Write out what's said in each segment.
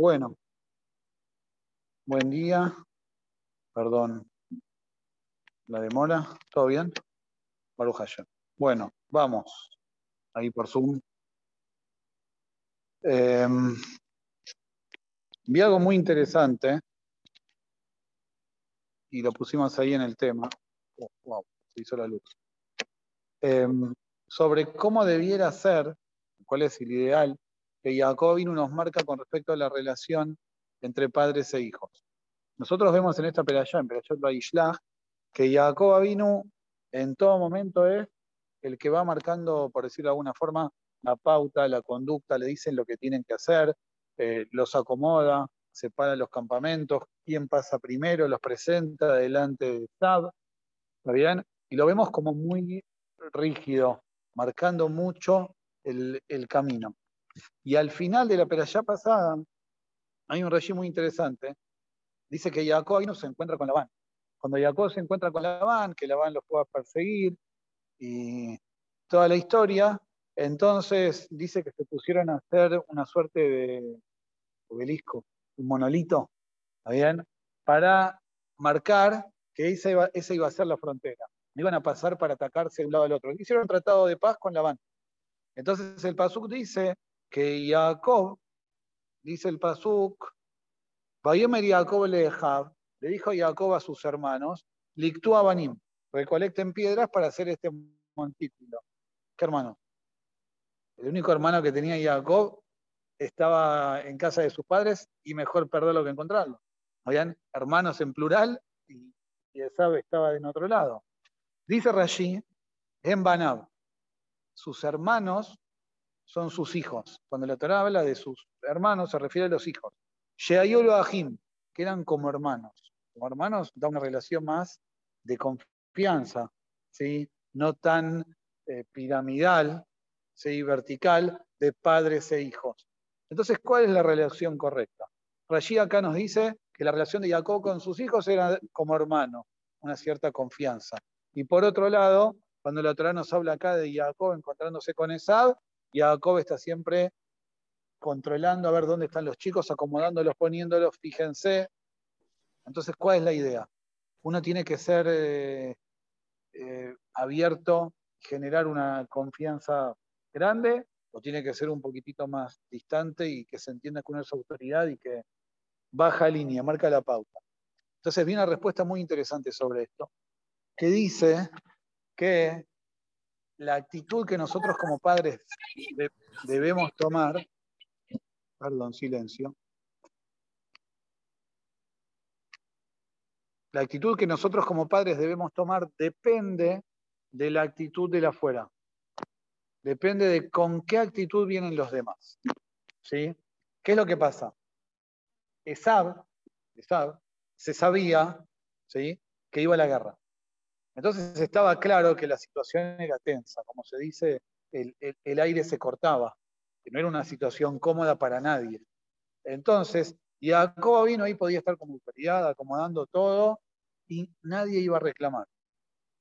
Bueno, buen día. Perdón la demora. ¿Todo bien? Baruch Bueno, vamos. Ahí por Zoom. Em, vi algo muy interesante y lo pusimos ahí en el tema. Oh, wow, se hizo la luz. Em, sobre cómo debiera ser, cuál es el ideal que Jacob vino nos marca con respecto a la relación entre padres e hijos. Nosotros vemos en esta peralla, en Perayot Baishlach, que Jacob vino en todo momento es el que va marcando, por decirlo de alguna forma, la pauta, la conducta, le dicen lo que tienen que hacer, eh, los acomoda, separa los campamentos, quién pasa primero, los presenta delante de Sab, ¿está bien? Y lo vemos como muy rígido, marcando mucho el, camino. Y al final de la peralla pasada, hay un régimen muy interesante. Dice que Jacob ahí no se encuentra con Labán. Cuando Jacob se encuentra con Labán, que Labán los pueda perseguir y toda la historia, entonces dice que se pusieron a hacer una suerte de obelisco, un monolito. Para marcar que esa iba, esa iba a ser la frontera. Iban a pasar para atacarse de un lado al otro. Hicieron un tratado de paz con Labán. Entonces el Pasuk dice que Jacob, dice el Pasuk, Jacob le le dijo Jacob a sus hermanos, Lictú Banim, recolecten piedras para hacer este montículo. ¿Qué hermano? El único hermano que tenía Jacob estaba en casa de sus padres y mejor perderlo que encontrarlo. Habían hermanos en plural y, y estaba en otro lado. Dice Rashi, en Banab, sus hermanos son sus hijos. Cuando la Torah habla de sus hermanos, se refiere a los hijos. Sheayolo Ahim, que eran como hermanos. Como hermanos da una relación más de confianza, ¿sí? no tan eh, piramidal, ¿sí? vertical, de padres e hijos. Entonces, ¿cuál es la relación correcta? Rashi acá nos dice que la relación de Jacob con sus hijos era como hermano, una cierta confianza. Y por otro lado, cuando la Torah nos habla acá de Jacob encontrándose con Esab, Jacob está siempre controlando a ver dónde están los chicos, acomodándolos, poniéndolos, fíjense. Entonces, ¿cuál es la idea? Uno tiene que ser eh, eh, abierto, generar una confianza grande, o tiene que ser un poquitito más distante y que se entienda que uno es autoridad y que baja línea, marca la pauta. Entonces, viene una respuesta muy interesante sobre esto, que dice que la actitud que nosotros como padres debemos tomar, perdón, silencio, la actitud que nosotros como padres debemos tomar depende de la actitud de la afuera. Depende de con qué actitud vienen los demás. ¿Sí? ¿Qué es lo que pasa? Esab, Esab se sabía ¿sí? que iba a la guerra. Entonces estaba claro que la situación era tensa, como se dice, el, aire se cortaba, que no era una situación cómoda para nadie. Entonces, Jacob vino ahí, podía estar como autoridad, acomodando todo, y nadie iba a reclamar.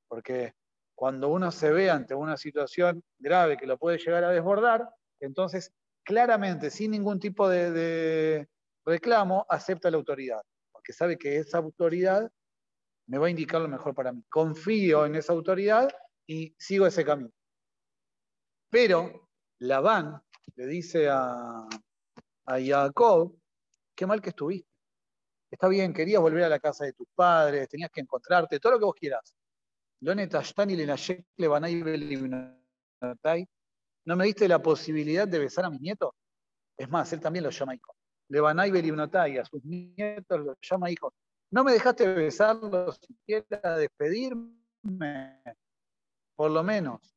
Porque cuando uno se ve ante una situación grave que lo puede llegar a desbordar, entonces claramente, sin ningún tipo de reclamo, acepta la autoridad, porque sabe que esa autoridad me va a indicar lo mejor para mí. Confío en esa autoridad y sigo ese camino. Pero Labán le dice a, a Jacob, qué mal que estuviste. Está bien, querías volver a la casa de tus padres, tenías que encontrarte, todo lo que vos quieras. No me diste la posibilidad de besar a mis nietos. Es más, él también los llama hijos. Levanay a sus nietos los llama hijos. No me dejaste besarlo siquiera, despedirme, por lo menos.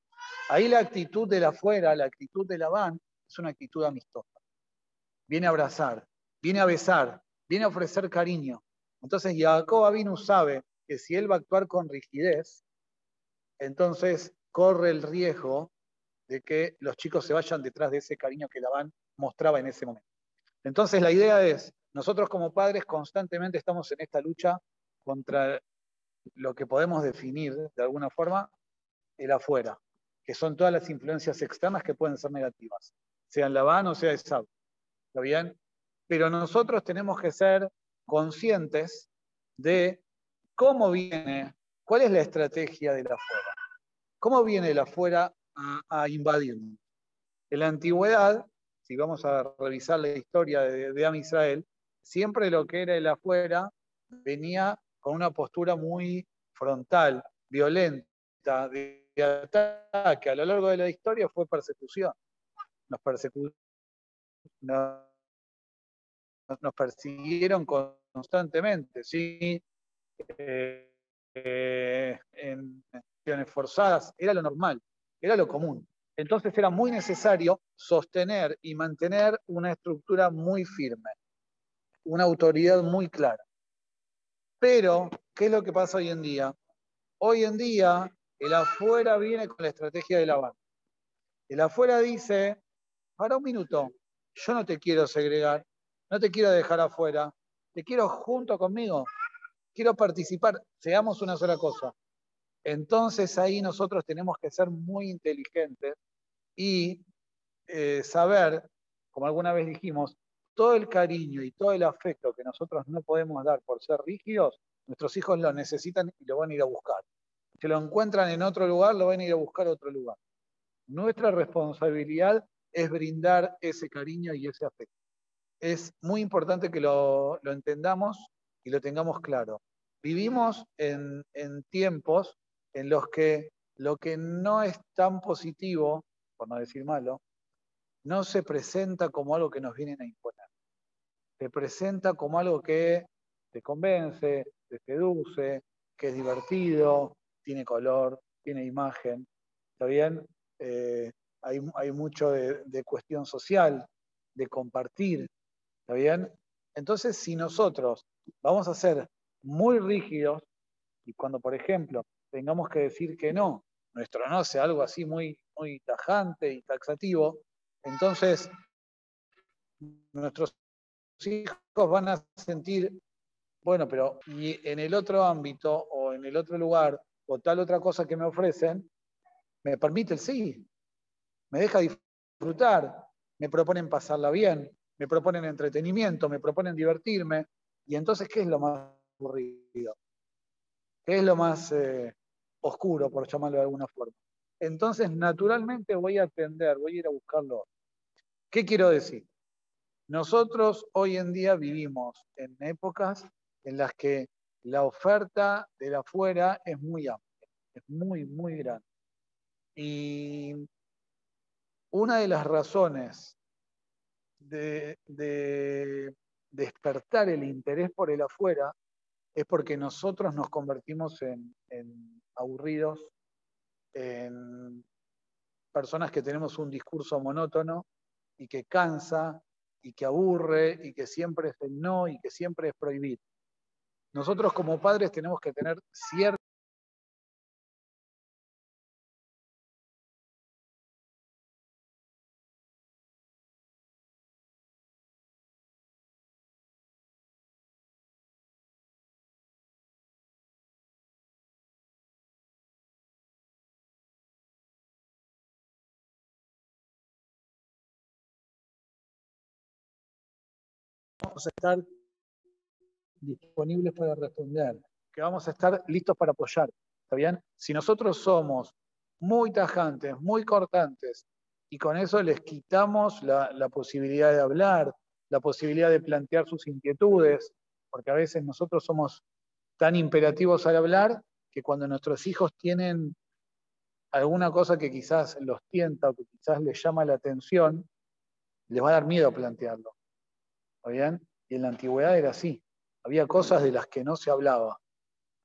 Ahí la actitud de la afuera, la actitud de la van, es una actitud amistosa. Viene a abrazar, viene a besar, viene a ofrecer cariño. Entonces Jacob Avinu sabe que si él va a actuar con rigidez, entonces corre el riesgo de que los chicos se vayan detrás de ese cariño que Labán mostraba en ese momento. Entonces la idea es, nosotros como padres constantemente estamos en esta lucha contra lo que podemos definir de alguna forma el afuera, que son todas las influencias externas que pueden ser negativas, sean Labán o sea Esab. ¿Está bien? pero nosotros tenemos que ser conscientes de cómo viene, cuál es la estrategia de la afuera, cómo viene el afuera a, a invadirnos. En la antigüedad, si vamos a revisar la historia de, de Am Israel, siempre lo que era el afuera venía con una postura muy frontal, violenta, de, ataque. A lo largo de la historia fue persecución. Nos, nos, persiguieron constantemente, ¿sí? Eh, eh, en forzadas, era lo normal, era lo común. Entonces era muy necesario sostener y mantener una estructura muy firme, una autoridad muy clara. Pero, ¿qué es lo que pasa hoy en día? Hoy en día, el afuera viene con la estrategia de la banda. El afuera dice, para un minuto, yo no te quiero segregar, no te quiero dejar afuera, te quiero junto conmigo, quiero participar, seamos una sola cosa. Entonces ahí nosotros tenemos que ser muy inteligentes y eh, saber, como alguna vez dijimos, todo el cariño y todo el afecto que nosotros no podemos dar por ser rígidos, nuestros hijos lo necesitan y lo van a ir a buscar. Si lo encuentran en otro lugar, lo van a ir a buscar a otro lugar. Nuestra responsabilidad es brindar ese cariño y ese afecto. Es muy importante que lo, entendamos y lo tengamos claro. Vivimos en, en tiempos en los que lo que no es tan positivo, por no decir malo, no se presenta como algo que nos vienen a imponer. Se presenta como algo que te convence, te seduce, que es divertido, tiene color, tiene imagen. ¿Está bien? Eh, hay, mucho de, de, cuestión social, de compartir. ¿Está bien? Entonces, si nosotros vamos a ser muy rígidos, y cuando, por ejemplo, tengamos que decir que no, nuestro no sea algo así muy, muy tajante y taxativo, entonces nuestros hijos van a sentir, bueno, pero y en el otro ámbito o en el otro lugar o tal otra cosa que me ofrecen, me permite el sí, me deja disfrutar, me proponen pasarla bien, me proponen entretenimiento, me proponen divertirme, y entonces, ¿qué es lo más aburrido? ¿Qué es lo más eh, oscuro, por llamarlo de alguna forma? Entonces, naturalmente voy a atender, voy a ir a buscarlo. ¿Qué quiero decir? Nosotros hoy en día vivimos en épocas en las que la oferta de la afuera es muy amplia, es muy, muy grande. Y una de las razones de, despertar el interés por el afuera es porque nosotros nos convertimos en, en aburridos, en personas que tenemos un discurso monótono y que cansa y que aburre y que siempre es el no y que siempre es prohibir. Nosotros como padres tenemos que tener cierta vamos a estar disponibles para responder, que vamos a estar listos para apoyar. ¿Está bien? Si nosotros somos muy tajantes, muy cortantes, y con eso les quitamos la, la posibilidad de hablar, la posibilidad de plantear sus inquietudes, porque a veces nosotros somos tan imperativos al hablar que cuando nuestros hijos tienen alguna cosa que quizás los tienta o que quizás les llama la atención, les va a dar miedo plantearlo. ¿Está bien? Y en la antigüedad era así. Había cosas de las que no se hablaba.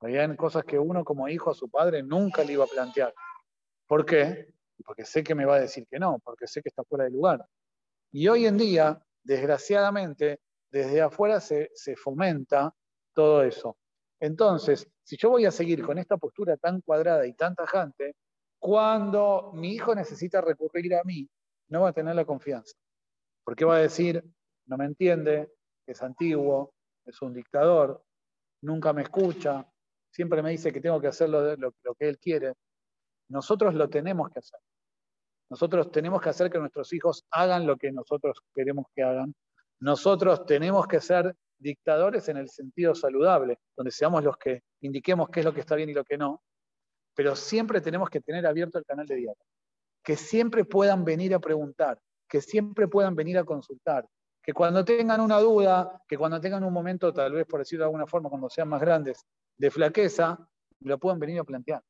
Había cosas que uno como hijo a su padre nunca le iba a plantear. ¿Por qué? Porque sé que me va a decir que no, porque sé que está fuera de lugar. Y hoy en día, desgraciadamente, desde afuera se, se fomenta todo eso. Entonces, si yo voy a seguir con esta postura tan cuadrada y tan tajante, cuando mi hijo necesita recurrir a mí, no va a tener la confianza. Porque va a decir, no me entiende, es antiguo, es un dictador, nunca me escucha, siempre me dice que tengo que hacer lo, que él quiere. Nosotros lo tenemos que hacer. Nosotros tenemos que hacer que nuestros hijos hagan lo que nosotros queremos que hagan, Nosotros tenemos que ser dictadores en el sentido saludable, donde seamos los que indiquemos qué es lo que está bien y lo que no, pero siempre tenemos que tener abierto el canal de diálogo. Que siempre puedan venir a preguntar, que siempre puedan venir a consultar, que cuando tengan una duda, que cuando tengan un momento, tal vez por decirlo de alguna forma, cuando sean más grandes, de flaqueza, me lo puedan venir a plantear,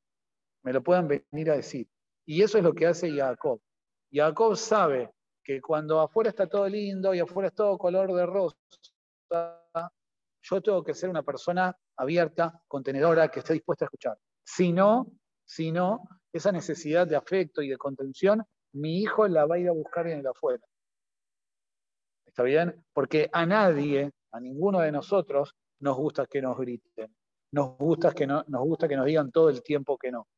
me lo puedan venir a decir. Y eso es lo que hace Jacob. Jacob sabe que cuando afuera está todo lindo y afuera es todo color de rosa, yo tengo que ser una persona abierta, contenedora, que esté dispuesta a escuchar. Si no, si no, esa necesidad de afecto y de contención, mi hijo la va a ir a buscar en el afuera. ¿Está bien? Porque a nadie, a ninguno de nosotros, nos gusta que nos griten. Nos gusta que, nos digan todo el tiempo que no.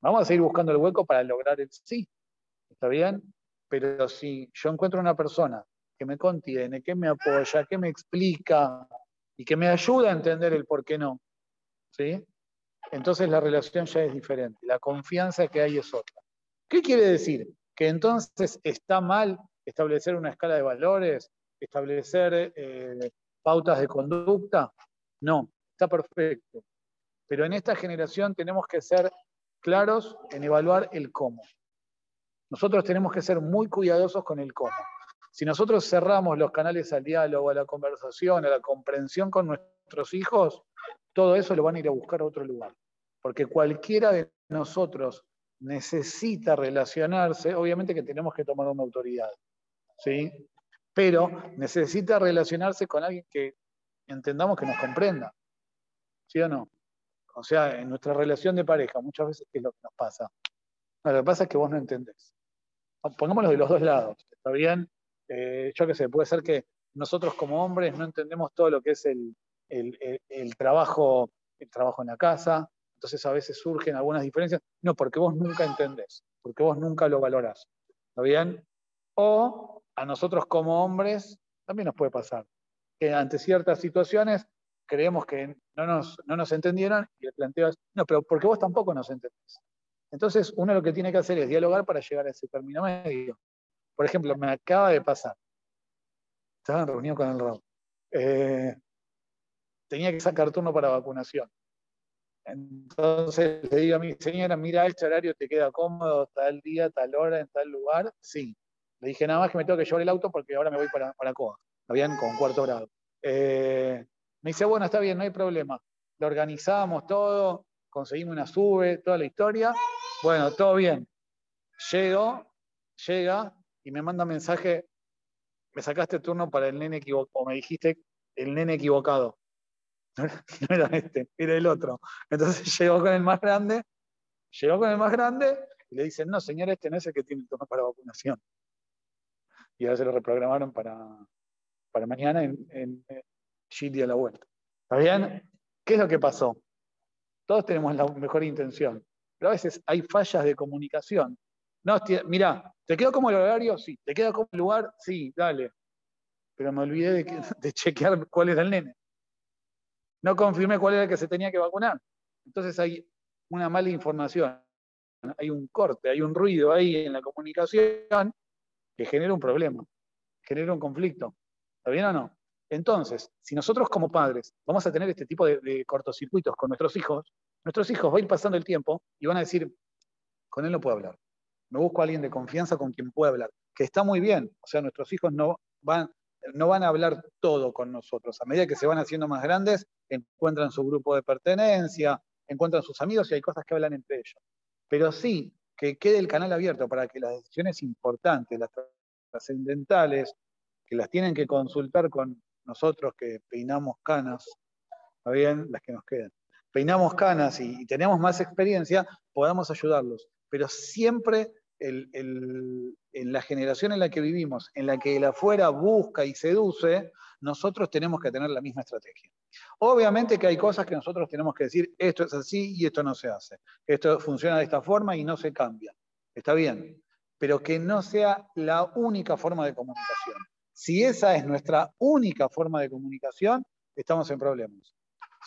Vamos a seguir buscando el hueco para lograr el sí. ¿Está bien? Pero si yo encuentro una persona que me contiene, que me apoya, que me explica y que me ayuda a entender el por qué no, ¿sí? Entonces la relación ya es diferente, la confianza que hay es otra. ¿Qué quiere decir? Que entonces está mal establecer una escala de valores, establecer eh, pautas de conducta. No, está perfecto. Pero en esta generación tenemos que ser claros en evaluar el cómo. Nosotros tenemos que ser muy cuidadosos con el cómo. Si nosotros cerramos los canales al diálogo, a la conversación, a la comprensión con nuestros hijos, todo eso lo van a ir a buscar a otro lugar. Porque cualquiera de nosotros necesita relacionarse, obviamente que tenemos que tomar una autoridad, ¿sí? Pero necesita relacionarse con alguien que entendamos que nos comprenda, ¿sí o no? O sea, en nuestra relación de pareja, muchas veces, ¿qué es lo que nos pasa? lo que pasa es que vos no entendés. Pongámoslo de los dos lados, ¿está bien? Eh, yo qué sé, puede ser que nosotros como hombres no entendemos todo lo que es el, trabajo, el trabajo en la casa, entonces a veces surgen algunas diferencias. No, porque vos nunca entendés, porque vos nunca lo valorás. ¿Está bien? O a nosotros como hombres también nos puede pasar que ante ciertas situaciones creemos que no nos, no nos entendieron y el planteo no, pero porque vos tampoco nos entendés. Entonces uno lo que tiene que hacer es dialogar para llegar a ese término medio. Por ejemplo, me acaba de pasar. Estaba en reunión con el RAW. Eh, tenía que sacar turno para vacunación. Entonces le digo a mi señora, mira, este horario te queda cómodo, tal día, tal hora, en tal lugar. Sí. Le dije nada más que me tengo que llevar el auto porque ahora me voy para, para Coa. Habían con cuarto grado. Eh, me dice, bueno, está bien, no hay problema. Lo organizamos todo, conseguimos una sube, toda la historia. Bueno, todo bien. Llego, llega, y me manda mensaje, me sacaste turno para el nene equivocado, me dijiste el nene equivocado. No era, este, era el otro. Entonces llegó con el más grande, llegó con el más grande y le dicen, no, señor, este no es el que tiene el turno para vacunación. Y ahora se lo reprogramaron para, para mañana en, en, a la vuelta. ¿Está bien? ¿Qué es lo que pasó? Todos tenemos la mejor intención, pero a veces hay fallas de comunicación no, mira, ¿te quedó como el horario? Sí. ¿Te queda como el lugar? Sí, dale. Pero me olvidé de, chequear cuál era el nene. No confirmé cuál era el que se tenía que vacunar. Entonces hay una mala información, hay un corte, hay un ruido ahí en la comunicación que genera un problema, genera un conflicto. ¿Está bien o no? Entonces, si nosotros como padres vamos a tener este tipo de, cortocircuitos con nuestros hijos, nuestros hijos van a ir pasando el tiempo y van a decir, con él no puedo hablar me busco a alguien de confianza con quien pueda hablar, que está muy bien, o sea, nuestros hijos no van, no van a hablar todo con nosotros, a medida que se van haciendo más grandes, encuentran su grupo de pertenencia, encuentran sus amigos y hay cosas que hablan entre ellos. Pero sí, que quede el canal abierto para que las decisiones importantes, las trascendentales, que las tienen que consultar con nosotros que peinamos canas, ¿está bien? Las que nos quedan. Peinamos canas y tenemos más experiencia, podamos ayudarlos pero siempre en la generación en la que vivimos, en la que el afuera busca y seduce, nosotros tenemos que tener la misma estrategia. Obviamente que hay cosas que nosotros tenemos que decir, esto es así y esto no se hace. Esto funciona de esta forma y no se cambia. Está bien, pero que no sea la única forma de comunicación. Si esa es nuestra única forma de comunicación, estamos en problemas.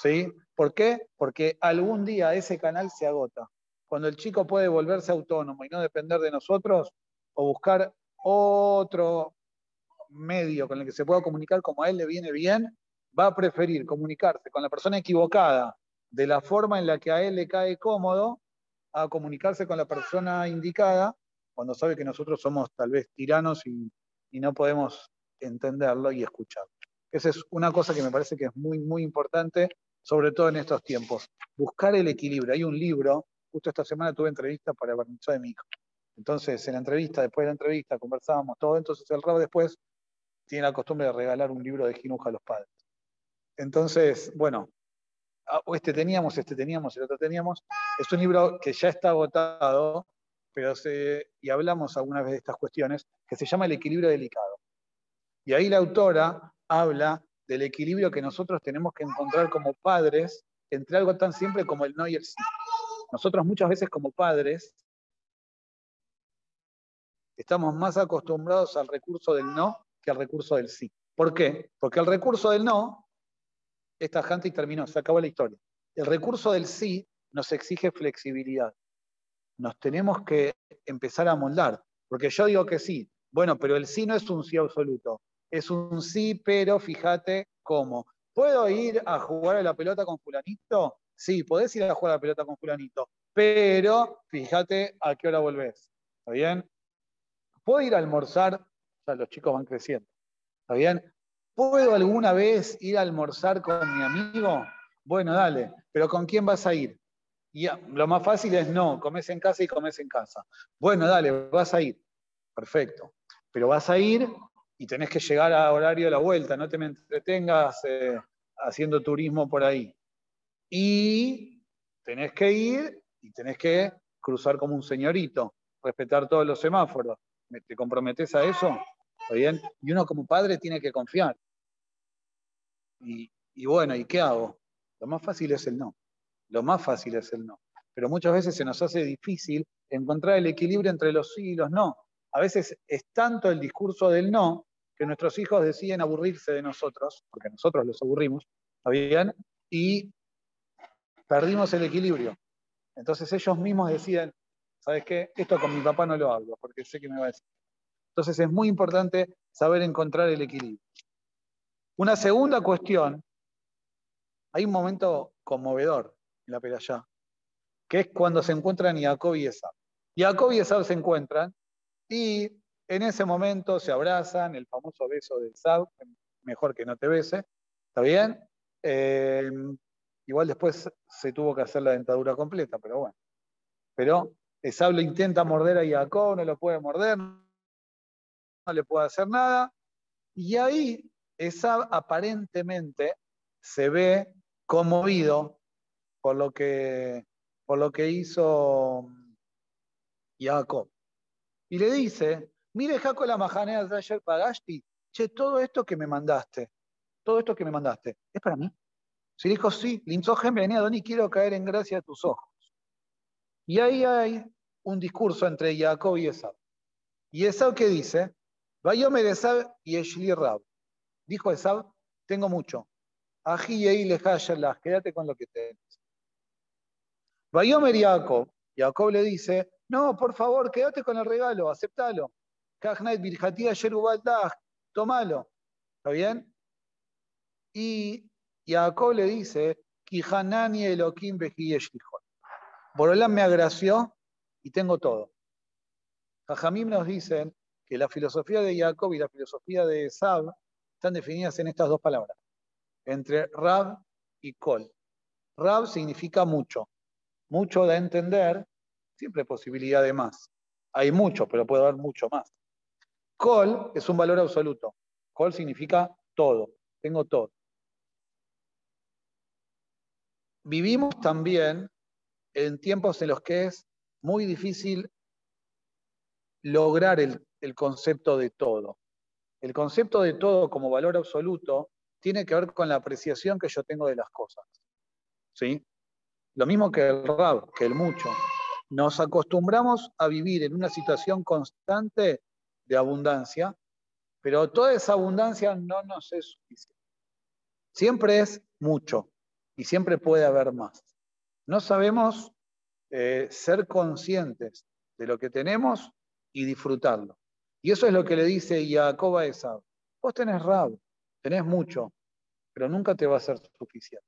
¿Sí? ¿Por qué? Porque algún día ese canal se agota cuando el chico puede volverse autónomo y no depender de nosotros, o buscar otro medio con el que se pueda comunicar como a él le viene bien, va a preferir comunicarse con la persona equivocada de la forma en la que a él le cae cómodo a comunicarse con la persona indicada cuando sabe que nosotros somos tal vez tiranos y, no podemos entenderlo y escucharlo. Esa es una cosa que me parece que es muy, muy importante, sobre todo en estos tiempos. Buscar el equilibrio. Hay un libro, justo esta semana tuve entrevista para Barnichá de mi hijo. Entonces, en la entrevista, después de la entrevista, conversábamos todo. Entonces, el Rab después tiene la costumbre de regalar un libro de Jinuja a los padres. Entonces, bueno, ah, este teníamos, este teníamos, el otro teníamos. Es un libro que ya está agotado, pero se, y hablamos alguna vez de estas cuestiones, que se llama El equilibrio delicado. Y ahí la autora habla del equilibrio que nosotros tenemos que encontrar como padres entre algo tan simple como el no y el sí. Nosotros muchas veces como padres estamos más acostumbrados al recurso del no que al recurso del sí. ¿Por qué? Porque el recurso del no, esta gente y terminó, se acabó la historia. El recurso del sí nos exige flexibilidad. Nos tenemos que empezar a moldar. Porque yo digo que sí, bueno, pero el sí no es un sí absoluto. Es un sí, pero fíjate cómo. ¿Puedo ir a jugar a la pelota con fulanito? Sí, podés ir a jugar a la pelota con fulanito, pero fíjate a qué hora volvés. ¿Está bien? ¿Puedo ir a almorzar? Ya los chicos van creciendo. ¿Está bien? ¿Puedo alguna vez ir a almorzar con mi amigo? Bueno, dale, pero ¿con quién vas a ir? Y lo más fácil es no, comes en casa y comes en casa. Bueno, dale, vas a ir. Perfecto. Pero vas a ir y tenés que llegar a horario de la vuelta, no te me entretengas eh, haciendo turismo por ahí. Y tenés que ir y tenés que cruzar como un señorito, respetar todos los semáforos. ¿Te comprometes a eso? ¿Está bien? Y uno como padre tiene que confiar. Y, bueno, ¿y qué hago? Lo más fácil es el no. Lo más fácil es el no. Pero muchas veces se nos hace difícil encontrar el equilibrio entre los sí y los no. A veces es tanto el discurso del no que nuestros hijos deciden aburrirse de nosotros, porque nosotros los aburrimos, ¿está bien? Y perdimos el equilibrio. Entonces ellos mismos deciden, ¿sabes qué? Esto con mi papá no lo hablo, porque sé que me va a decir. Entonces es muy importante saber encontrar el equilibrio. Una segunda cuestión, hay un momento conmovedor en la Perayá, que es cuando se encuentran Jacob y Esab. Jacob y Esab se encuentran y en ese momento se abrazan, el famoso beso de Esab, mejor que no te bese, ¿está bien? Eh, igual después se tuvo que hacer la dentadura completa, pero bueno. Pero Esab intenta morder a Jacob, no lo puede morder, no le puede hacer nada. Y ahí Esab aparentemente se ve conmovido por lo que, por lo que hizo Jacob. Y le dice, mire Jacob la majanea de ayer pagaste, che, todo esto que me mandaste, todo esto que me mandaste, ¿es para mí? Si dijo, sí, Linzogen venía, Doni, quiero caer en gracia de tus ojos. Y ahí hay un discurso entre Jacob y Esab. ¿Y Esab qué dice? Vayomer Esab y Eshli Rab. Dijo Esab, tengo mucho. Ají y quédate con lo que tenés. Vayomer Jacob. Jacob le dice, no, por favor, quédate con el regalo, aceptalo. Tomalo. ¿Está bien? Y Jacob le dice, Elohim Borolán me agració y tengo todo. Jajamim nos dicen que la filosofía de Jacob y la filosofía de Sab están definidas en estas dos palabras, entre Rab y Kol. Rab significa mucho. Mucho a entender, siempre posibilidad de más. Hay mucho, pero puede haber mucho más. Kol es un valor absoluto. Kol significa todo. Tengo todo. Vivimos también en tiempos en los que es muy difícil lograr el, el, concepto de todo. El concepto de todo como valor absoluto tiene que ver con la apreciación que yo tengo de las cosas. ¿Sí? Lo mismo que el rab, que el mucho. Nos acostumbramos a vivir en una situación constante de abundancia, pero toda esa abundancia no nos es suficiente. Siempre es mucho y siempre puede haber más. No sabemos eh, ser conscientes de lo que tenemos y disfrutarlo. Y eso es lo que le dice Jacob a Esab. Vos tenés rab, tenés mucho, pero nunca te va a ser suficiente.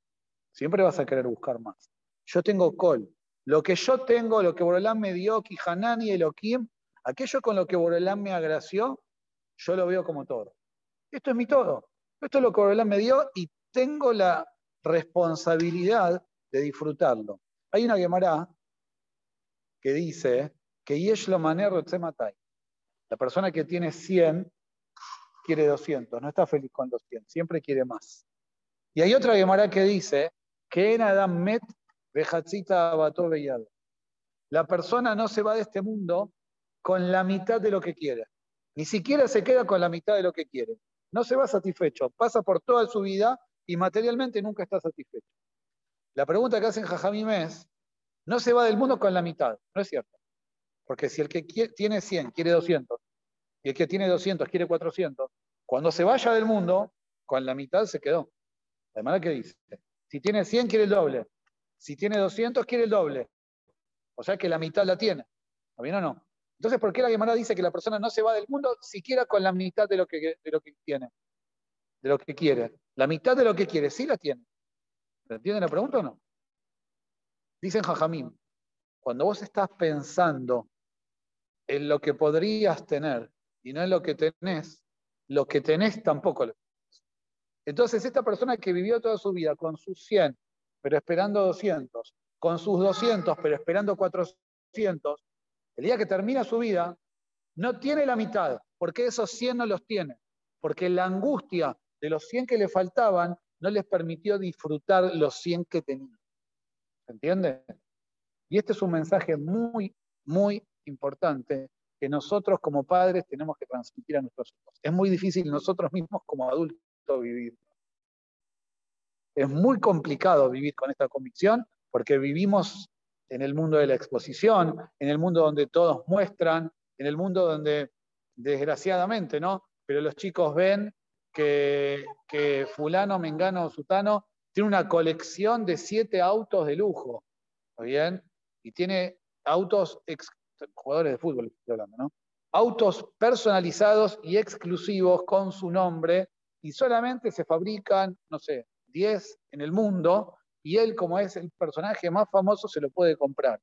Siempre vas a querer buscar más. Yo tengo col. Lo que yo tengo, lo que Borolán me dio, Kihanan y Elohim, aquello con lo que Borolán me agració, yo lo veo como todo. Esto es mi todo. Esto es lo que Borolán me dio y tengo la responsabilidad de disfrutarlo. Hay una Gemara que dice que Yesh lo manero La persona que tiene 100 quiere 200, no está feliz con 200, siempre quiere más. Y hay otra Gemara que dice que en Adam met vejatzita La persona no se va de este mundo con la mitad de lo que quiere. Ni siquiera se queda con la mitad de lo que quiere. No se va satisfecho. Pasa por toda su vida y materialmente nunca está satisfecho. La pregunta que hacen Jajamim es, no se va del mundo con la mitad. No es cierto. Porque si el que tiene 100 quiere 200 y el que tiene 200 quiere 400, cuando se vaya del mundo, con la mitad se quedó. De manera que dice, si tiene 100 quiere el doble, si tiene 200 quiere el doble. O sea que la mitad la tiene. ¿Está bien o no? Entonces, ¿por qué la Gemara dice que la persona no se va del mundo siquiera con la mitad de lo que, de lo que tiene? De lo que quiere. La mitad de lo que quiere, sí la tiene. ¿Entienden la pregunta o no? Dicen Jajamín, cuando vos estás pensando en lo que podrías tener y no en lo que tenés, lo que tenés tampoco lo tenés. Entonces, esta persona que vivió toda su vida con sus 100, pero esperando 200, con sus 200, pero esperando 400, el día que termina su vida, no tiene la mitad, porque esos 100 no los tiene, porque la angustia de los 100 que le faltaban no les permitió disfrutar los 100 que tenían. ¿Se entiende? Y este es un mensaje muy, muy importante que nosotros como padres tenemos que transmitir a nuestros hijos. Es muy difícil nosotros mismos como adultos vivir. Es muy complicado vivir con esta convicción porque vivimos en el mundo de la exposición, en el mundo donde todos muestran, en el mundo donde, desgraciadamente, ¿no? Pero los chicos ven que, fulano, mengano o sutano tiene una colección de siete autos de lujo, ¿está bien? Y tiene autos, jugadores de fútbol, hablando, ¿no? Autos personalizados y exclusivos con su nombre y solamente se fabrican, no sé, 10 en el mundo y él, como es el personaje más famoso, se lo puede comprar.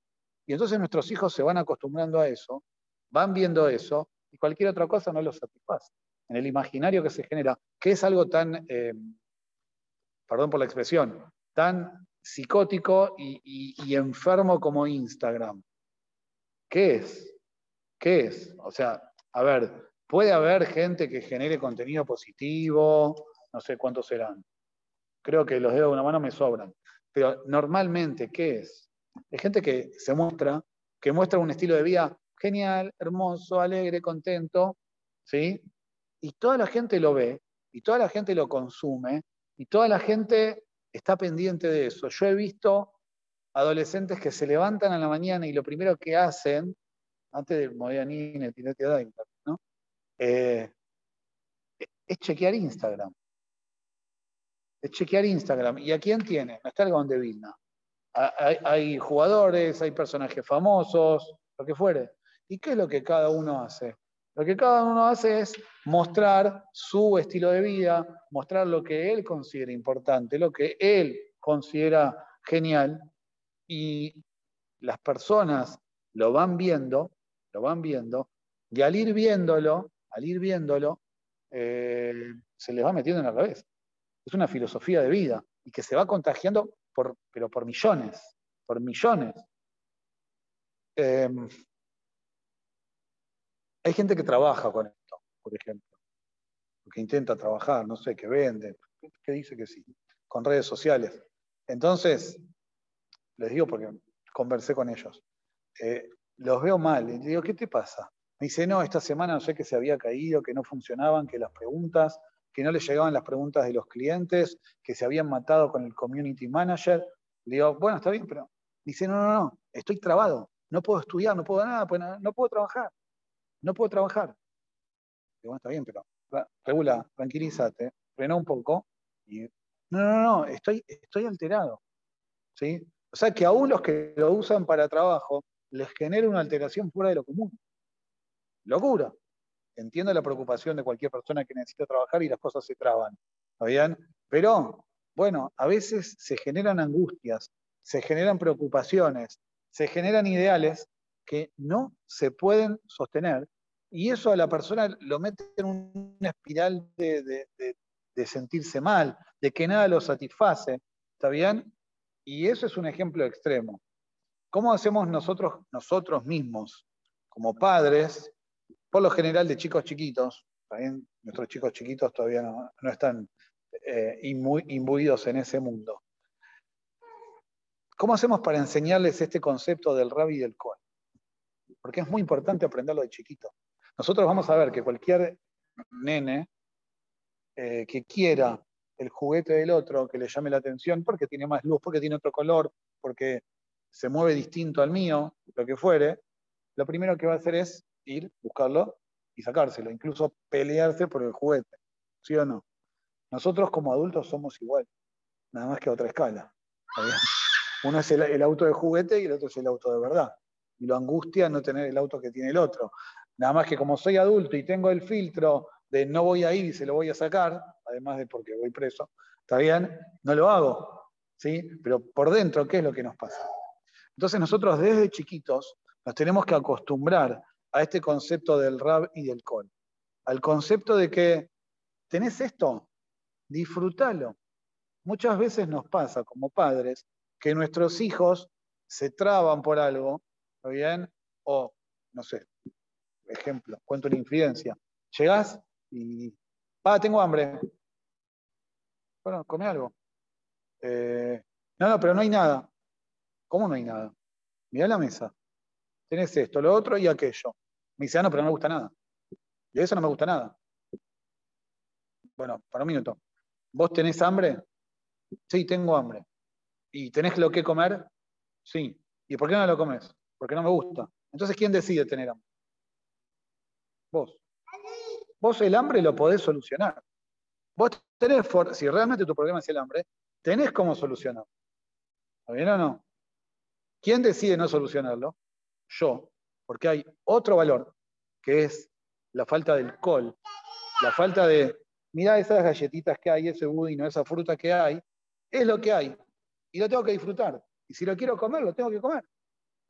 Y entonces nuestros hijos se van acostumbrando a eso, van viendo eso, y cualquier otra cosa no los satisface. En el imaginario que se genera, que es algo tan, eh, perdón por la expresión, tan psicótico y, enfermo como Instagram. ¿Qué es? ¿Qué es? O sea, a ver, puede haber gente que genere contenido positivo, no sé cuántos serán. Creo que los dedos de una mano me sobran. Pero normalmente, ¿qué es? Hay gente que se muestra, que muestra un estilo de vida genial, hermoso, alegre, contento, ¿sí? Y toda la gente lo ve, y toda la gente lo consume, y toda la gente está pendiente de eso. Yo he visto adolescentes que se levantan a la mañana y lo primero que hacen, antes de Modianine, Tinete ¿no? Eh, es chequear Instagram es chequear Instagram. ¿Y a quién tiene? No está el de Vilna. Hay, jugadores, hay personajes famosos, lo que fuere. ¿Y qué es lo que cada uno hace? Lo que cada uno hace es mostrar su estilo de vida, mostrar lo que él considera importante, lo que él considera genial. Y las personas lo van viendo, lo van viendo, y al ir viéndolo, al ir viéndolo, eh, se les va metiendo en la cabeza es una filosofía de vida y que se va contagiando, por, pero por millones, por millones. Em, hay gente que trabaja con esto, por ejemplo, que intenta trabajar, no sé, que vende, que dice que sí, con redes sociales. Entonces, les digo porque conversé con ellos, eh, los veo mal, y digo, ¿qué te pasa? Me dice, no, esta semana no sé que se había caído, que no funcionaban, que las preguntas que no le llegaban las preguntas de los clientes, que se habían matado con el community manager. Le digo, bueno, está bien, pero dice, no, no, no, estoy trabado, no puedo estudiar, no puedo nada, pues no, puedo trabajar, no puedo trabajar. Digo, bueno, está bien, pero regula, tranquilízate, frena un poco y no, no, no, estoy, estoy alterado. ¿sí? O sea que aún los que lo usan para trabajo les genera una alteración fuera de lo común. Locura. entiendo la preocupación de cualquier persona que necesita trabajar y las cosas se traban, ¿está bien? Pero, bueno, a veces se generan angustias, se generan preocupaciones, se generan ideales que no se pueden sostener y eso a la persona lo mete en una espiral de, sentirse mal, de que nada lo satisface, ¿está bien? Y eso es un ejemplo extremo. ¿Cómo hacemos nosotros, nosotros mismos, como padres, por lo general de chicos chiquitos, también nuestros chicos chiquitos todavía no, están eh, imbuidos en ese mundo? ¿Cómo hacemos para enseñarles este concepto del rabbi y del cohen? Porque es muy importante aprenderlo de chiquito. Nosotros vamos a ver que cualquier nene eh, que quiera el juguete del otro, que le llame la atención, porque tiene más luz, porque tiene otro color, porque se mueve distinto al mío, lo que fuere, lo primero que va a hacer es ir, buscarlo y sacárselo, incluso pelearse por el juguete, ¿sí o no? Nosotros como adultos somos igual, nada más que a otra escala. Uno es el, auto de juguete y el otro es el auto de verdad. Y lo angustia no tener el auto que tiene el otro. Nada más que como soy adulto y tengo el filtro de no voy a ir y se lo voy a sacar, además de porque voy preso, está bien, no lo hago. ¿sí? Pero por dentro, ¿qué es lo que nos pasa? Entonces nosotros desde chiquitos nos tenemos que acostumbrar a este concepto del rab y del col. Al concepto de que tenés esto, disfrútalo. Muchas veces nos pasa como padres que nuestros hijos se traban por algo, ¿está bien? O, no sé, ejemplo, cuento una infidencia. Llegás y, ah, tengo hambre. Bueno, come algo. Eh, no, no, pero no hay nada. ¿Cómo no hay nada? Mira la mesa. Tenés esto, lo otro y aquello. Me dice, ah, no, pero no me gusta nada. Y eso no me gusta nada. Bueno, para un minuto. ¿Vos tenés hambre? Sí, tengo hambre. ¿Y tenés lo que comer? Sí. ¿Y por qué no lo comes? Porque no me gusta. Entonces, ¿quién decide tener hambre? Vos. Vos el hambre lo podés solucionar. Vos tenés, si realmente tu problema es el hambre, tenés cómo solucionarlo. ¿Está bien o no? ¿Quién decide no solucionarlo? Yo. Porque hay otro valor, que es la falta del col, la falta de, mira esas galletitas que hay, ese budino, esa fruta que hay, es lo que hay. Y lo tengo que disfrutar. Y si lo quiero comer, lo tengo que comer.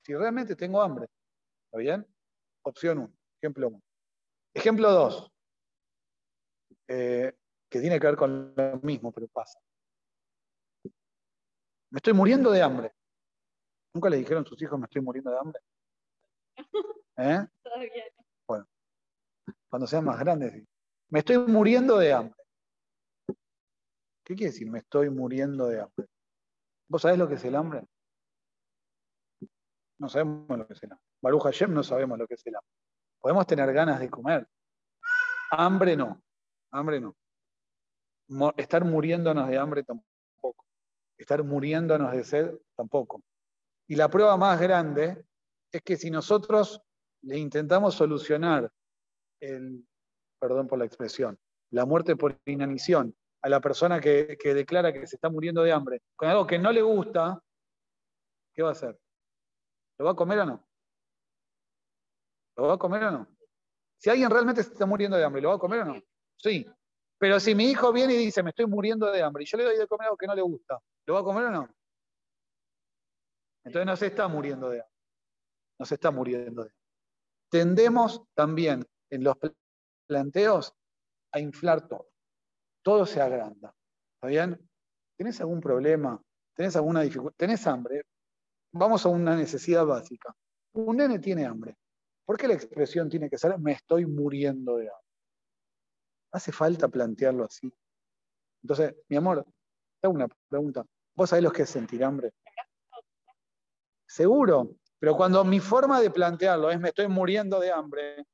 Si realmente tengo hambre. ¿Está bien? Opción 1, ejemplo 1. Ejemplo 2, eh, que tiene que ver con lo mismo, pero pasa. Me estoy muriendo de hambre. ¿Nunca le dijeron a sus hijos me estoy muriendo de hambre? ¿Eh? Bueno, cuando sean más grandes, me estoy muriendo de hambre. ¿Qué quiere decir me estoy muriendo de hambre? ¿Vos sabés lo que es el hambre? No sabemos lo que es el hambre. Baruch Hashem no sabemos lo que es el hambre. Podemos tener ganas de comer. Hambre no. Hambre no. Estar muriéndonos de hambre tampoco. Estar muriéndonos de sed tampoco. Y la prueba más grande es que si nosotros le intentamos solucionar el, perdón por la expresión, la muerte por inanición a la persona que, que declara que se está muriendo de hambre con algo que no le gusta, ¿qué va a hacer? ¿Lo va a comer o no? ¿Lo va a comer o no? Si alguien realmente se está muriendo de hambre, ¿lo va a comer o no? Sí. Pero si mi hijo viene y dice, me estoy muriendo de hambre, y yo le doy de comer algo que no le gusta, ¿lo va a comer o no? Entonces no se está muriendo de hambre. No se está muriendo de hambre. Tendemos también en los planteos a inflar todo. Todo se agranda. ¿Está bien? ¿Tenés algún problema? ¿Tenés alguna dificultad? ¿Tenés hambre? Vamos a una necesidad básica. Un nene tiene hambre. ¿Por qué la expresión tiene que ser me estoy muriendo de hambre? Hace falta plantearlo así. Entonces, mi amor, te hago una pregunta. ¿Vos sabés lo que es sentir hambre? Seguro, pero cuando mi forma de plantearlo es me estoy muriendo de hambre,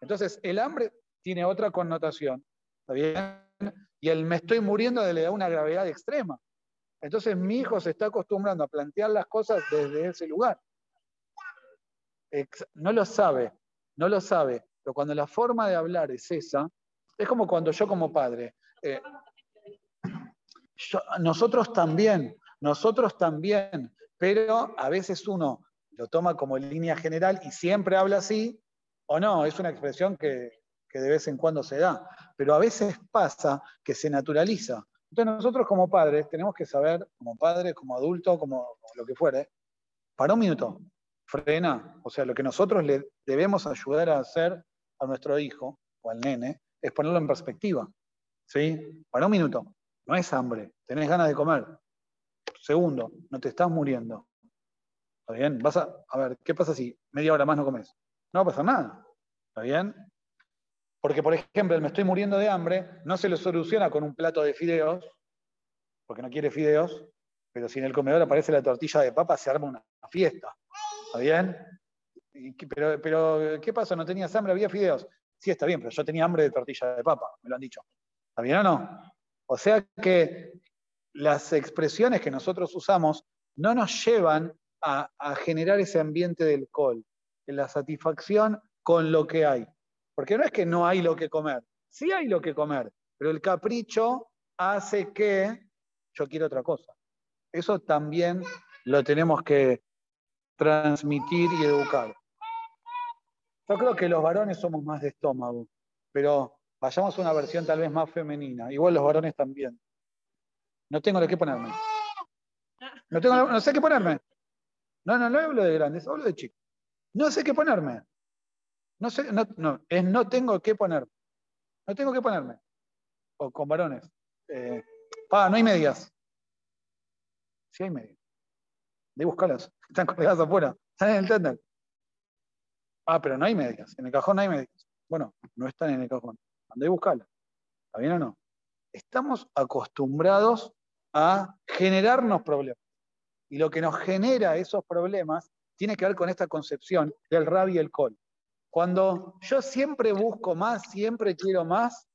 entonces el hambre tiene otra connotación, ¿está bien? Y el me estoy muriendo le da una gravedad extrema. Entonces mi hijo se está acostumbrando a plantear las cosas desde ese lugar no lo sabe, no lo sabe, pero cuando la forma de hablar es esa, es como cuando yo como padre, eh, nosotros también, nosotros también, pero a veces uno lo toma como línea general y siempre habla así, o no, es una expresión que que de vez en cuando se da, pero a veces pasa que se naturaliza. Entonces nosotros como padres tenemos que saber, como padres, como adultos, como, lo que fuere, para un minuto, frena. O sea, lo que nosotros le debemos ayudar a hacer a nuestro hijo o al nene es ponerlo en perspectiva. ¿Sí? Para un minuto. No es hambre, tenés ganas de comer. Segundo, no te estás muriendo. ¿Está bien? Vas a, a ver, ¿qué pasa si media hora más no comes? No va a pasar nada. ¿Está bien? Porque, por ejemplo, me estoy muriendo de hambre, no se lo soluciona con un plato de fideos, porque no quiere fideos, pero si en el comedor aparece la tortilla de papa, se arma una fiesta. ¿Está bien? Pero, pero, ¿qué pasó? ¿No tenías hambre? ¿Había fideos? Sí, está bien, pero yo tenía hambre de tortilla de papa, me lo han dicho. ¿Está bien o no? O sea que las expresiones que nosotros usamos no nos llevan a, generar ese ambiente del col, de la satisfacción con lo que hay. Porque no es que no hay lo que comer, sí hay lo que comer, pero el capricho hace que yo quiero otra cosa. Eso también lo tenemos que transmitir y educar. Yo creo que los varones somos más de estómago, pero vayamos a una versión tal vez más femenina. Igual los varones también. No tengo de qué ponerme. No, tengo, no sé qué ponerme. No, no, no hablo de grandes, hablo de chicos. No sé qué ponerme. No sé, no, no, es no tengo que ponerme. No tengo que ponerme. O con varones. Eh, no hay medias. Sí hay medias. De buscarlas. Están colgadas afuera. Están en el tender. Ah, pero no hay medias. En el cajón no hay medias. Bueno, no están en el cajón. Andé y buscarlas. ¿Está bien o no? Estamos acostumbrados a generarnos problemas. Y lo que nos genera esos problemas tiene que ver con esta concepción del rab y el col. Cuando yo siempre busco más, siempre quiero más,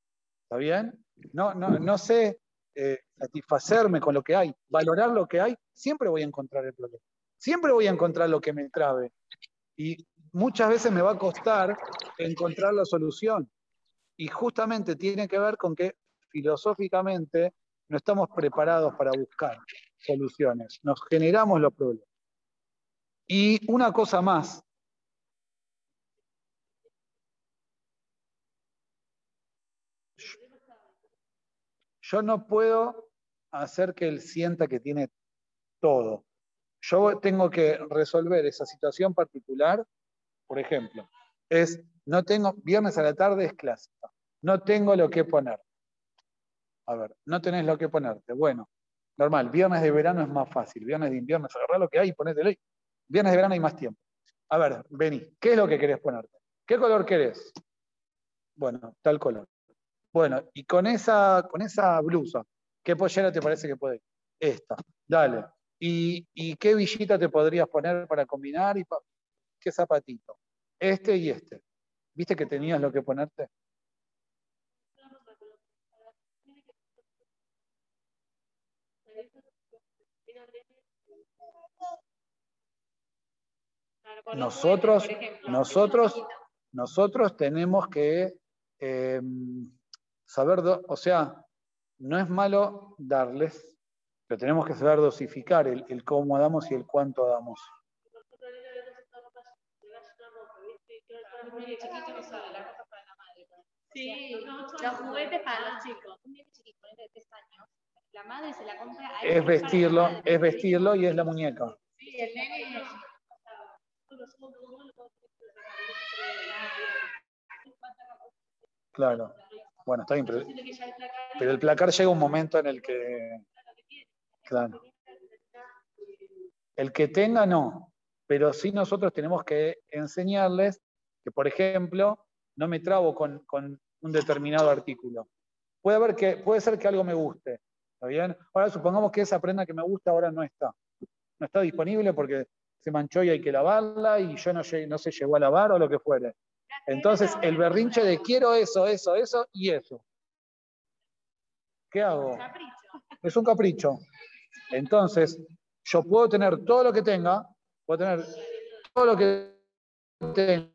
¿está bien? No, no, no sé eh, satisfacerme con lo que hay, valorar lo que hay, siempre voy a encontrar el problema. Siempre voy a encontrar lo que me trabe. Y muchas veces me va a costar encontrar la solución. Y justamente tiene que ver con que filosóficamente no estamos preparados para buscar soluciones, nos generamos los problemas. Y una cosa más, Yo no puedo hacer que él sienta que tiene todo. Yo tengo que resolver esa situación particular, por ejemplo, es, no tengo, viernes a la tarde es clásica, no tengo lo que poner. A ver, no tenés lo que ponerte. Bueno, normal, viernes de verano es más fácil, viernes de invierno es agarrar lo que hay y ponete ley. Viernes de verano hay más tiempo. A ver, vení, ¿qué es lo que querés ponerte? ¿Qué color querés? Bueno, tal color. Bueno, y con esa, con esa blusa, ¿qué pollera te parece que puede? Esta, dale. ¿Y, qué villita te podrías poner para combinar? y ¿Qué zapatito? Este y este. ¿Viste que tenías lo que ponerte? Nosotros, nosotros, nosotros tenemos que em, saber, o sea, no es malo darles, pero tenemos que saber dosificar el, el cómo damos y el cuánto damos. Sí, los juguetes para los chicos. Un niño chiquito de 3 años, la madre se la compra a Es vestirlo, es vestirlo y es la muñeca. Sí, el nene Claro. Bueno, está bien, pero, el placar llega un momento en el que. Claro. El que tenga, no. Pero sí nosotros tenemos que enseñarles que, por ejemplo, no me trabo con, un determinado artículo. Puede, haber que, puede ser que algo me guste. ¿Está bien? Ahora supongamos que esa prenda que me gusta ahora no está. No está disponible porque se manchó y hay que lavarla y yo no, no se llegó a lavar o lo que fuere. Entonces, el berrinche de quiero eso, eso, eso y eso. ¿Qué hago? Es un capricho. Entonces, yo puedo tener todo lo que tenga, puedo tener todo lo que tenga,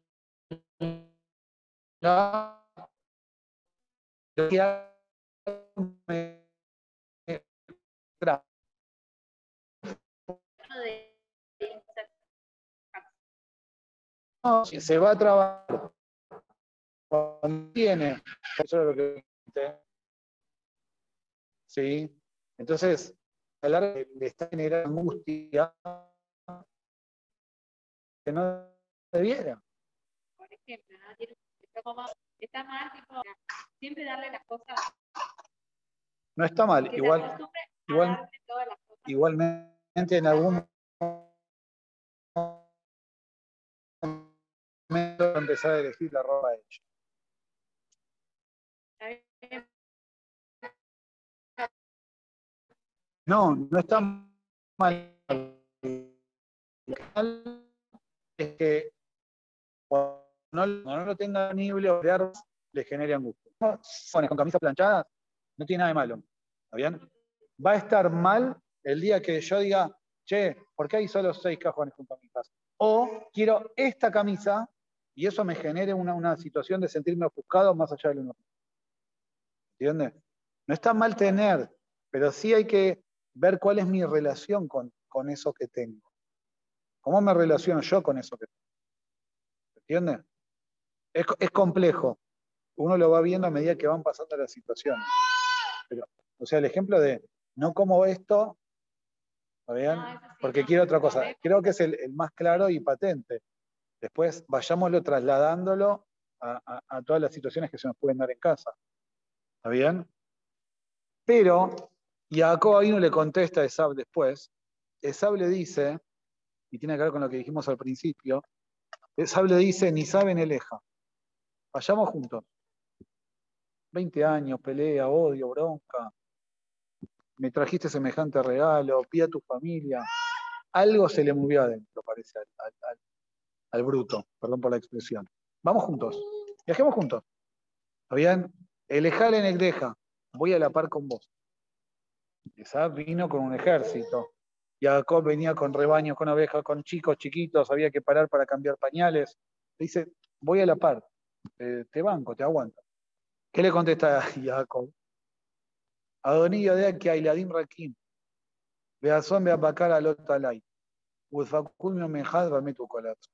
se va a trabajar tiene, eso es lo que ¿sí? Entonces, a largo le está generando angustia que no debiera. Por ejemplo, ¿no? está mal, tipo, siempre darle las cosas. No está mal, igual, igual igualmente en algún momento empezar a elegir la ropa de ella. No, no está mal. Es que cuando no, lo tenga disponible o le genere angustia. Con camisas planchadas, no tiene nada de malo. ¿Está bien? Va a estar mal el día que yo diga, che, ¿por qué hay solo seis cajones mi casa? O quiero esta camisa y eso me genere una, una situación de sentirme ofuscado más allá de lo normal. ¿Entiendes? No está mal tener, pero sí hay que ver cuál es mi relación con, con eso que tengo. ¿Cómo me relaciono yo con eso que tengo? ¿Entiendes? Es, es, complejo. Uno lo va viendo a medida que van pasando las situaciones. Pero, o sea, el ejemplo de no como esto, ¿está bien? Porque quiero otra cosa. Creo que es el, el, más claro y patente. Después vayámoslo trasladándolo a, a, a todas las situaciones que se nos pueden dar en casa. ¿Está bien? Pero y a Jacob no le contesta a Esab después. Esab le dice, y tiene que ver con lo que dijimos al principio, Esab le dice, ni saben eleja. Vayamos juntos. 20 años, pelea, odio, bronca. Me trajiste semejante regalo, pide a tu familia. Algo se le movió adentro, parece, al, al bruto. Perdón por la expresión. Vamos juntos. Viajemos juntos. ¿Está bien? Elejale en deja. Voy a la par con vos. Isaac vino con un ejército. Jacob venía con rebaños, con ovejas, con chicos chiquitos, había que parar para cambiar pañales. dice, voy a la par, te banco, te aguanto. ¿Qué le contesta Jacob? Adonía de aquí, Ailadim Rakim. Beazón Beabacar Alotalay. Udfaculmio Mejad Bametu Colato.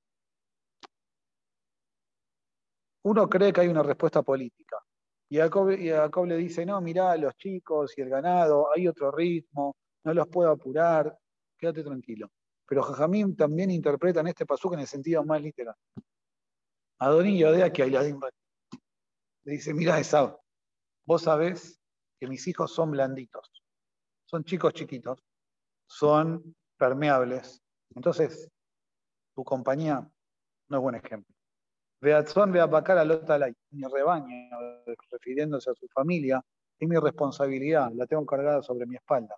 Uno cree que hay una respuesta política. Y Jacob, le dice, no, mirá, los chicos y el ganado, hay otro ritmo, no los puedo apurar, quédate tranquilo. Pero Jajamín también interpreta en este pasuk en el sentido más literal. Adonillo de aquí Le dice, mira esa vos sabés que mis hijos son blanditos, son chicos chiquitos, son permeables. Entonces, tu compañía no es buen ejemplo. Beatzón Beapacar Alotalay, mi rebaño, refiriéndose a su familia, es mi responsabilidad, la tengo cargada sobre mi espalda.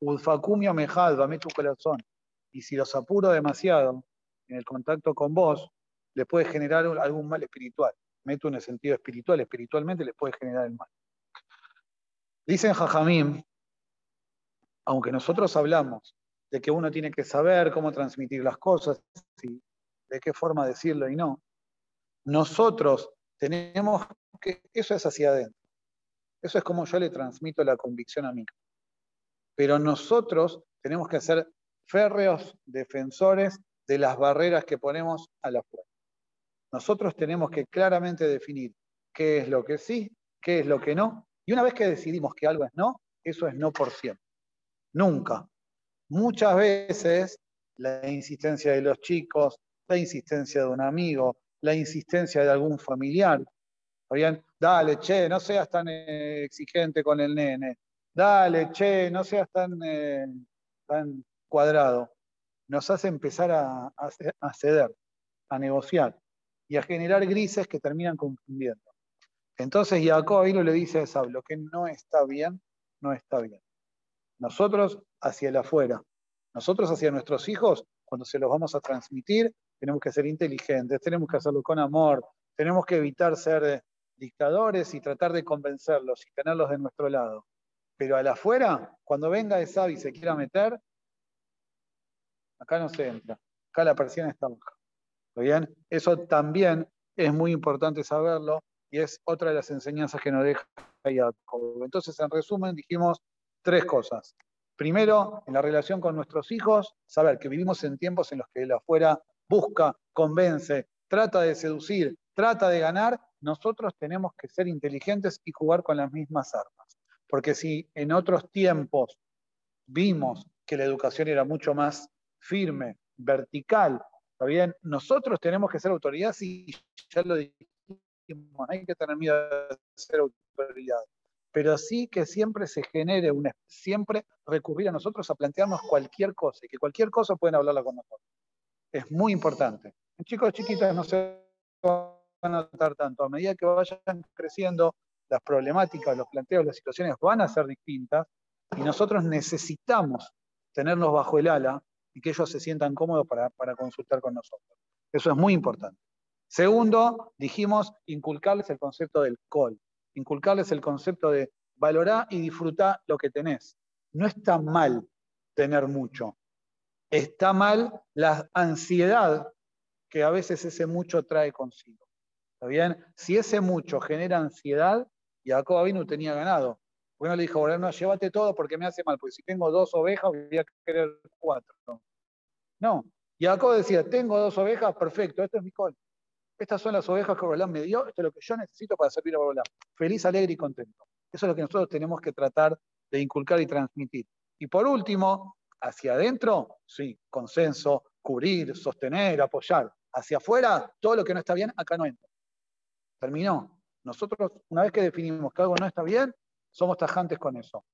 Udfacumio Mejad, dame tu corazón. Y si los apuro demasiado en el contacto con vos, les puede generar algún mal espiritual. Meto en el sentido espiritual, espiritualmente les puede generar el mal. Dicen Jajamim, aunque nosotros hablamos de que uno tiene que saber cómo transmitir las cosas, y de qué forma decirlo y no, nosotros tenemos que, eso es hacia adentro. Eso es como yo le transmito la convicción a mí. Pero nosotros tenemos que ser férreos defensores de las barreras que ponemos a la fuerza. Nosotros tenemos que claramente definir qué es lo que sí, qué es lo que no. Y una vez que decidimos que algo es no, eso es no por siempre. Nunca. Muchas veces la insistencia de los chicos, la insistencia de un amigo, la insistencia de algún familiar. bien? Dale, che, no seas tan eh, exigente con el nene. Dale, che, no seas tan, eh, tan cuadrado. Nos hace empezar a, ceder, a negociar y a generar grises que terminan confundiendo. Entonces Jacob no le dice a Esab, lo que no está bien, no está bien. Nosotros hacia el afuera, nosotros hacia nuestros hijos, cuando se los vamos a transmitir, tenemos que ser inteligentes, tenemos que hacerlo con amor, tenemos que evitar ser eh, dictadores y tratar de convencerlos y tenerlos de nuestro lado. Pero al afuera, cuando venga esa y se quiera meter, acá no se entra, acá la persiana está baja. Bien? Eso también es muy importante saberlo y es otra de las enseñanzas que nos deja Jacob. Entonces, en resumen, dijimos tres cosas. Primero, en la relación con nuestros hijos, saber que vivimos en tiempos en los que el afuera busca, convence, trata de seducir, trata de ganar nosotros tenemos que ser inteligentes y jugar con las mismas armas. Porque si en otros tiempos vimos que la educación era mucho más firme, vertical, ¿está bien? Nosotros tenemos que ser autoridades y ya lo dijimos, hay que tener miedo de ser autoridad. Pero sí que siempre se genere, una, siempre recurrir a nosotros a plantearnos cualquier cosa y que cualquier cosa pueden hablarla con nosotros. Es muy importante. Chicos chiquitos no se van a notar tanto. A medida que vayan creciendo, las problemáticas, los planteos, las situaciones van a ser distintas y nosotros necesitamos tenerlos bajo el ala y que ellos se sientan cómodos para, para consultar con nosotros. Eso es muy importante. Segundo, dijimos inculcarles el concepto del call, inculcarles el concepto de valorar y disfrutar lo que tenés. No está mal tener mucho, está mal la ansiedad que a veces ese mucho trae consigo. ¿Está bien? Si ese mucho genera ansiedad, Jacob no tenía ganado. Bueno, le dijo, bueno, no, llévate todo porque me hace mal, porque si tengo dos ovejas voy a querer cuatro. No. Jacob decía, tengo dos ovejas, perfecto, esto es mi col. Estas son las ovejas que Borolán me dio, esto es lo que yo necesito para servir a Borolán. Feliz, alegre y contento. Eso es lo que nosotros tenemos que tratar de inculcar y transmitir. Y por último, hacia adentro, sí, consenso, cubrir, sostener, apoyar. Hacia afuera, todo lo que no está bien, acá no entra. Terminó. Nosotros, una vez que definimos que algo no está bien, somos tajantes con eso.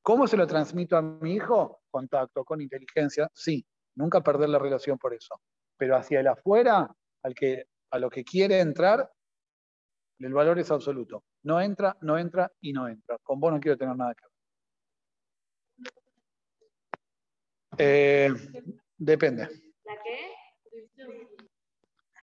¿Cómo se lo transmito a mi hijo? Contacto, con inteligencia, sí. Nunca perder la relación por eso. Pero hacia el afuera, al que, a lo que quiere entrar, el valor es absoluto. No entra, no entra y no entra. Con vos no quiero tener nada que ver. Eh, depende. ¿La qué?